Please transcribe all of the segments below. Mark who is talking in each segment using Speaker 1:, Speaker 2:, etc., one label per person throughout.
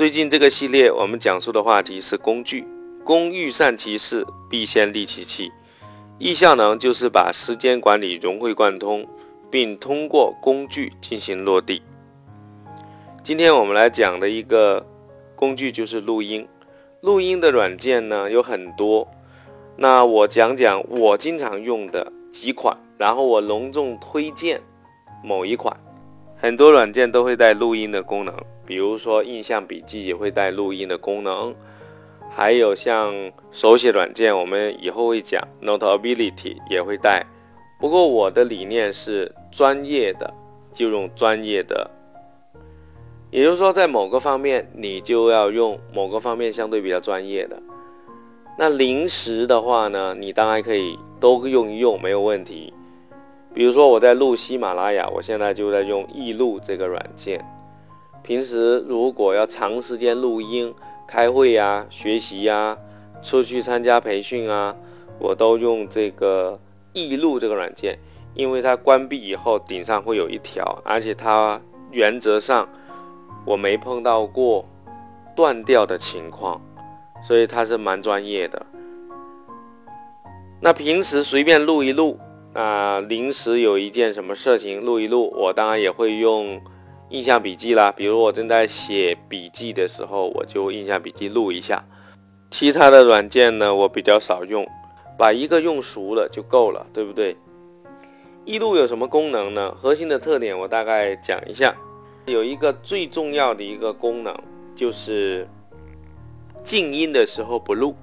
Speaker 1: 最近这个系列，我们讲述的话题是工具。工欲善其事，必先利其器。易效能就是把时间管理融会贯通，并通过工具进行落地。今天我们来讲的一个工具就是录音。录音的软件呢有很多，那我讲讲我经常用的几款，然后我隆重推荐某一款。很多软件都会带录音的功能。比如说，印象笔记也会带录音的功能，还有像手写软件，我们以后会讲，Notability 也会带。不过我的理念是，专业的就用专业的，也就是说，在某个方面你就要用某个方面相对比较专业的。那临时的话呢，你当然可以都用一用，没有问题。比如说我在录喜马拉雅，我现在就在用易录这个软件。平时如果要长时间录音、开会呀、学习呀、出去参加培训啊，我都用这个易录这个软件，因为它关闭以后顶上会有一条，而且它原则上我没碰到过断掉的情况，所以它是蛮专业的。那平时随便录一录，那，临时有一件什么事情录一录，我当然也会用。印象笔记啦，比如我正在写笔记的时候，我就印象笔记录一下。其他的软件呢，我比较少用，把一个用熟了就够了，对不对？易录有什么功能呢？核心的特点我大概讲一下。有一个最重要的一个功能，就是静音的时候不录。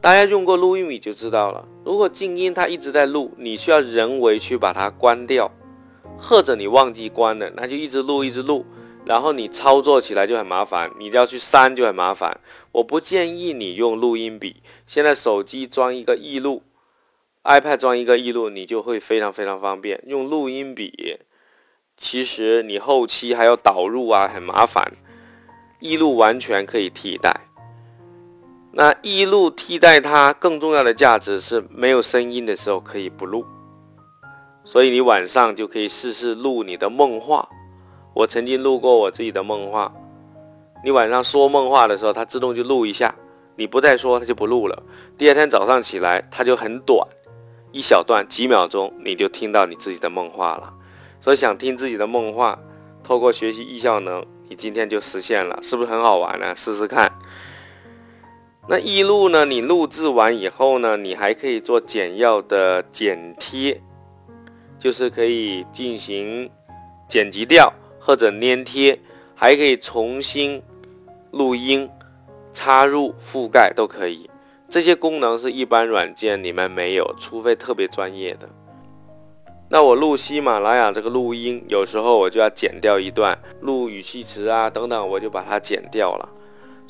Speaker 1: 大家用过录音笔就知道了，如果静音它一直在录，你需要人为去把它关掉。或者你忘记关了，那就一直录一直录，然后你操作起来就很麻烦，你要去删就很麻烦。我不建议你用录音笔，现在手机装一个易录，iPad 装一个易录，你就会非常非常方便。用录音笔，其实你后期还要导入啊，很麻烦。易录完全可以替代。那易录替代它更重要的价值是没有声音的时候可以不录。所以你晚上就可以试试录你的梦话。我曾经录过我自己的梦话。你晚上说梦话的时候，它自动就录一下。你不再说，它就不录了。第二天早上起来，它就很短，一小段几秒钟，你就听到你自己的梦话了。所以想听自己的梦话，透过学习易效能，你今天就实现了，是不是很好玩呢？试试看。那易录呢？你录制完以后呢，你还可以做简要的剪贴。就是可以进行剪辑掉或者粘贴，还可以重新录音、插入、覆盖都可以。这些功能是一般软件里面没有，除非特别专业的。那我录喜马拉雅这个录音，有时候我就要剪掉一段，录语气词啊等等，我就把它剪掉了。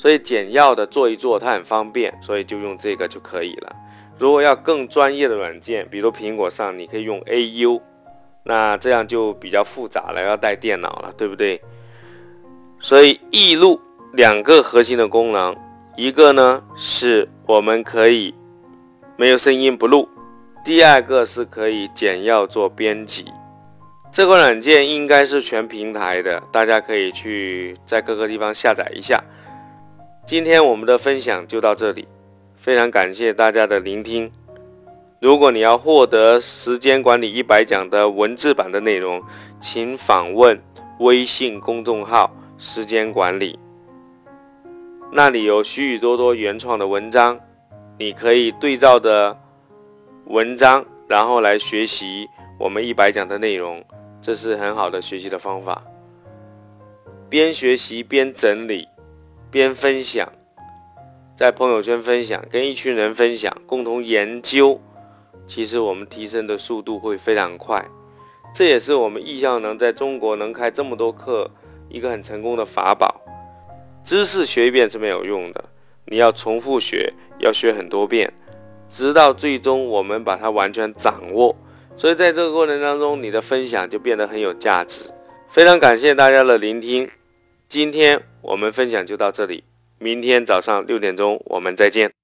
Speaker 1: 所以简要的做一做，它很方便，所以就用这个就可以了。如果要更专业的软件，比如苹果上，你可以用 AU，那这样就比较复杂了，要带电脑了，对不对？所以易录两个核心的功能，一个呢是我们可以没有声音不录，第二个是可以简要做编辑。这个软件应该是全平台的，大家可以去在各个地方下载一下。今天我们的分享就到这里。非常感谢大家的聆听。如果你要获得《时间管理一百讲》的文字版的内容，请访问微信公众号“时间管理”，那里有许许多多原创的文章，你可以对照的文章，然后来学习我们一百讲的内容，这是很好的学习的方法。边学习边整理，边分享在朋友圈分享跟一群人分享共同研究其实我们提升的速度会非常快。这也是我们意向能在中国能开这么多课一个很成功的法宝。知识学一遍是没有用的你要重复学要学很多遍直到最终我们把它完全掌握。所以在这个过程当中你的分享就变得很有价值。非常感谢大家的聆听今天我们分享就到这里明天早上六点钟我们再见。